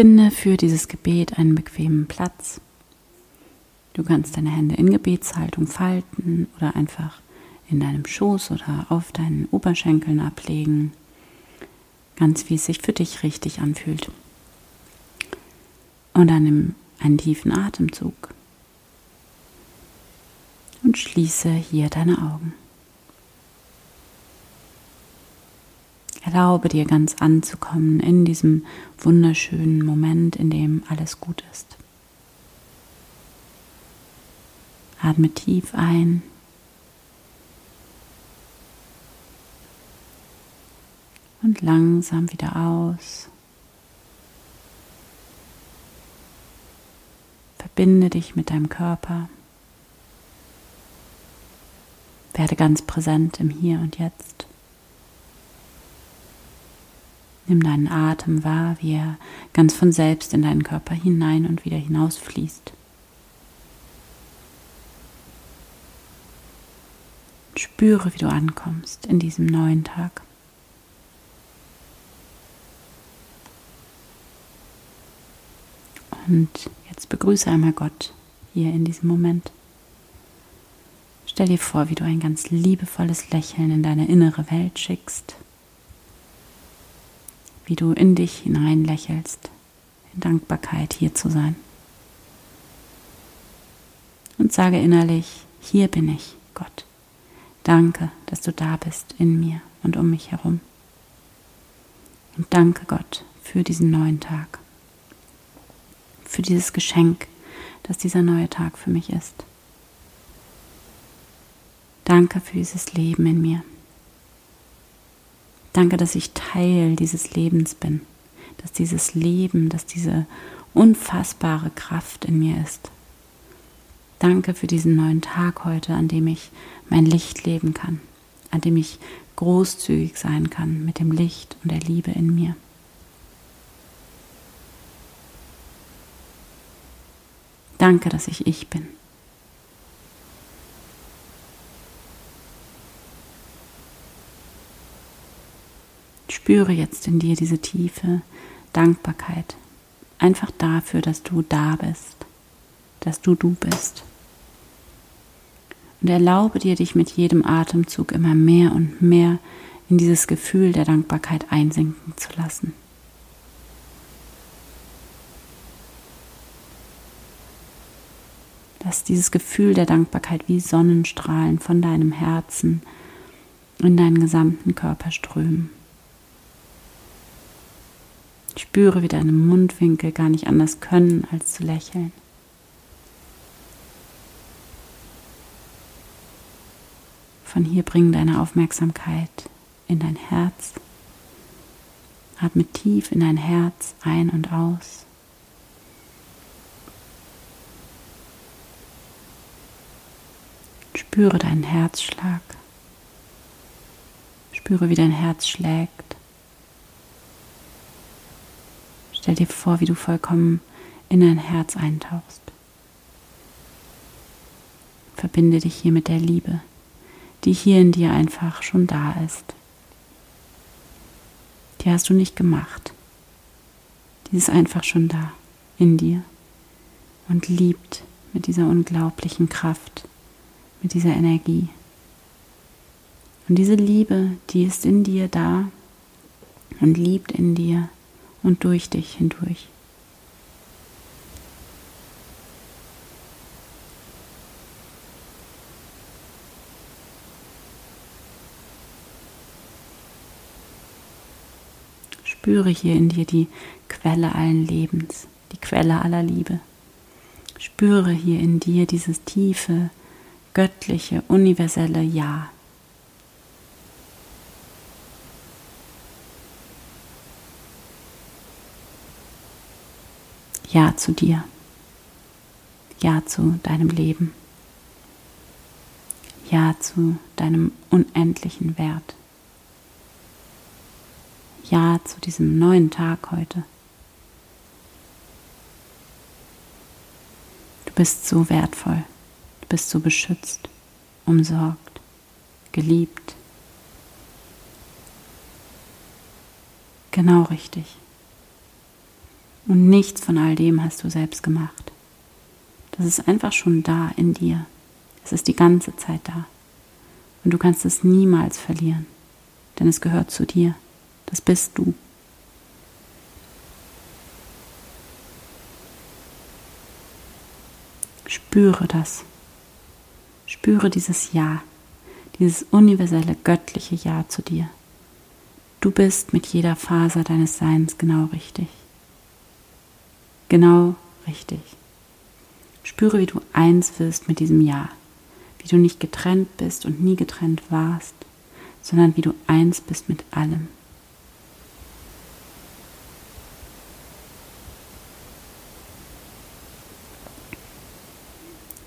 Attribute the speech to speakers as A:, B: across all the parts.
A: Finde für dieses Gebet einen bequemen Platz. Du kannst deine Hände in Gebetshaltung falten oder einfach in deinem Schoß oder auf deinen Oberschenkeln ablegen. Ganz wie es sich für dich richtig anfühlt. Und dann nimm einen tiefen Atemzug und schließe hier deine Augen. Erlaube dir ganz anzukommen in diesem wunderschönen Moment, in dem alles gut ist. Atme tief ein. Und langsam wieder aus. Verbinde dich mit deinem Körper. Werde ganz präsent im Hier und Jetzt. Nimm deinen Atem wahr, wie er ganz von selbst in deinen Körper hinein und wieder hinausfließt. Spüre, wie du ankommst in diesem neuen Tag. Und jetzt begrüße einmal Gott hier in diesem Moment. Stell dir vor, wie du ein ganz liebevolles Lächeln in deine innere Welt schickst, wie du in dich hinein lächelst, in Dankbarkeit hier zu sein. Und sage innerlich, hier bin ich, Gott. Danke, dass du da bist in mir und um mich herum. Und danke Gott für diesen neuen Tag, für dieses Geschenk, das dieser neue Tag für mich ist. Danke für dieses Leben in mir. Danke, dass ich Teil dieses Lebens bin, dass dieses Leben, dass diese unfassbare Kraft in mir ist. Danke für diesen neuen Tag heute, an dem ich mein Licht leben kann, an dem ich großzügig sein kann mit dem Licht und der Liebe in mir. Danke, dass ich ich bin. Spüre jetzt in dir diese tiefe Dankbarkeit, einfach dafür, dass du da bist, dass du du bist. Und erlaube dir, dich mit jedem Atemzug immer mehr und mehr in dieses Gefühl der Dankbarkeit einsinken zu lassen. Lass dieses Gefühl der Dankbarkeit wie Sonnenstrahlen von deinem Herzen in deinen gesamten Körper strömen. Spüre, wie deine Mundwinkel gar nicht anders können, als zu lächeln. Von hier bring deine Aufmerksamkeit in dein Herz. Atme tief in dein Herz ein und aus. Spüre deinen Herzschlag. Spüre, wie dein Herz schlägt. Stell dir vor, wie du vollkommen in dein Herz eintauchst. Verbinde dich hier mit der Liebe die hier in dir einfach schon da ist. Die hast du nicht gemacht. Die ist einfach schon da in dir und liebt mit dieser unglaublichen Kraft, mit dieser Energie. Und diese Liebe, die ist in dir da und liebt in dir und durch dich hindurch. Spüre hier in dir die Quelle allen Lebens, die Quelle aller Liebe. Spüre hier in dir dieses tiefe, göttliche, universelle Ja. Ja zu dir. Ja zu deinem Leben. Ja zu deinem unendlichen Wert. Ja zu diesem neuen Tag heute. Du bist so wertvoll, du bist so beschützt, umsorgt, geliebt. Genau richtig. Und nichts von all dem hast du selbst gemacht. Das ist einfach schon da in dir. Es ist die ganze Zeit da. Und du kannst es niemals verlieren, denn es gehört zu dir. Das bist du. Spüre das. Spüre dieses Ja, dieses universelle göttliche Ja zu dir. Du bist mit jeder Faser deines Seins genau richtig. Genau richtig. Spüre, wie du eins wirst mit diesem Ja, wie du nicht getrennt bist und nie getrennt warst, sondern wie du eins bist mit allem.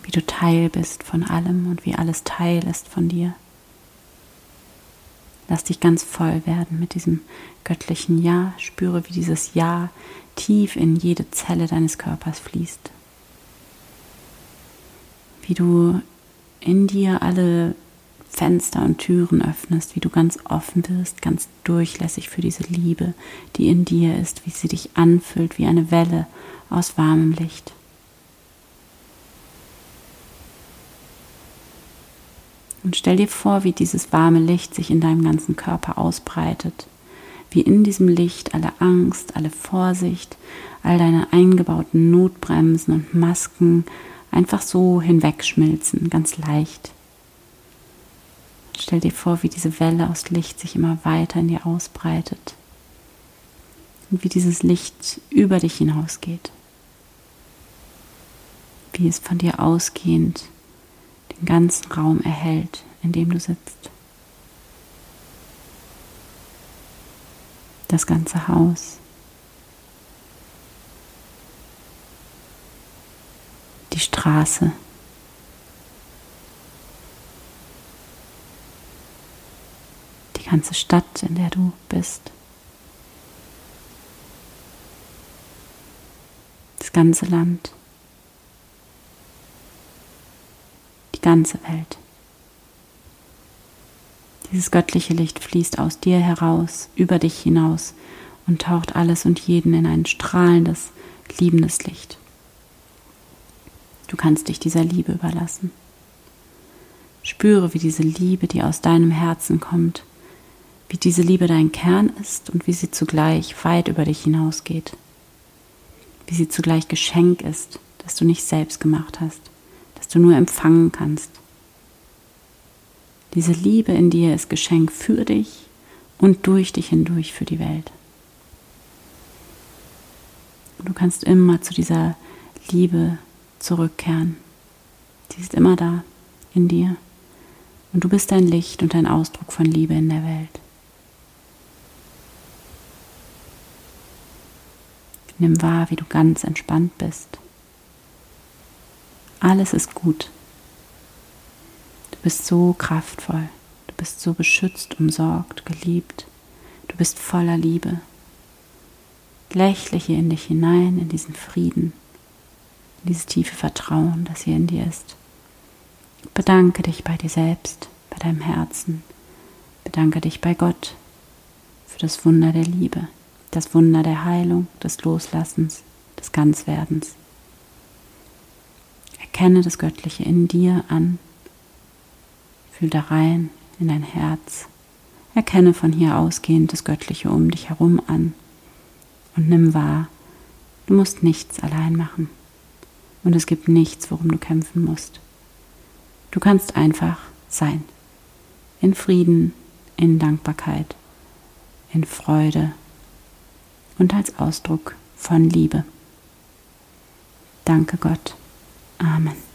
A: Wie du Teil bist von allem und wie alles Teil ist von dir. Lass dich ganz voll werden mit diesem göttlichen Ja. Spüre, wie dieses Ja tief in jede Zelle deines Körpers fließt. Wie du in dir alle Fenster und Türen öffnest, wie du ganz offen wirst, ganz durchlässig für diese Liebe, die in dir ist, wie sie dich anfüllt wie eine Welle aus warmem Licht. Und stell dir vor, wie dieses warme Licht sich in deinem ganzen Körper ausbreitet, wie in diesem Licht alle Angst, alle Vorsicht, all deine eingebauten Notbremsen und Masken einfach so hinwegschmilzen, ganz leicht. Stell dir vor, wie diese Welle aus Licht sich immer weiter in dir ausbreitet. Und wie dieses Licht über dich hinausgeht, wie es von dir ausgehend den ganzen Raum erhält, in dem du sitzt. Das ganze Haus. Die Straße. Die ganze Stadt, in der du bist. Das ganze Land. Ganze Welt. Dieses göttliche Licht fließt aus dir heraus, über dich hinaus und taucht alles und jeden in ein strahlendes, liebendes Licht. Du kannst dich dieser Liebe überlassen. Spüre, wie diese Liebe, die aus deinem Herzen kommt, wie diese Liebe dein Kern ist und wie sie zugleich weit über dich hinausgeht. Wie sie zugleich Geschenk ist, das du nicht selbst gemacht hast du nur empfangen kannst. Diese Liebe in dir ist Geschenk für dich und durch dich hindurch für die Welt. Du kannst immer zu dieser Liebe zurückkehren. Sie ist immer da in dir. Und du bist ein Licht und ein Ausdruck von Liebe in der Welt. Nimm wahr, wie du ganz entspannt bist. Alles ist gut. Du bist so kraftvoll. Du bist so beschützt, umsorgt, geliebt. Du bist voller Liebe. Lächle hier in dich hinein, in diesen Frieden, in dieses tiefe Vertrauen, das hier in dir ist. Bedanke dich bei dir selbst, bei deinem Herzen. Bedanke dich bei Gott für das Wunder der Liebe, das Wunder der Heilung, des Loslassens, des Ganzwerdens. Erkenne das Göttliche in dir an. Fühl da rein in dein Herz. Erkenne von hier ausgehend das Göttliche um dich herum an. Und nimm wahr, du musst nichts allein machen. Und es gibt nichts, worum du kämpfen musst. Du kannst einfach sein. In Frieden, in Dankbarkeit, in Freude und als Ausdruck von Liebe. Danke Gott. Amen.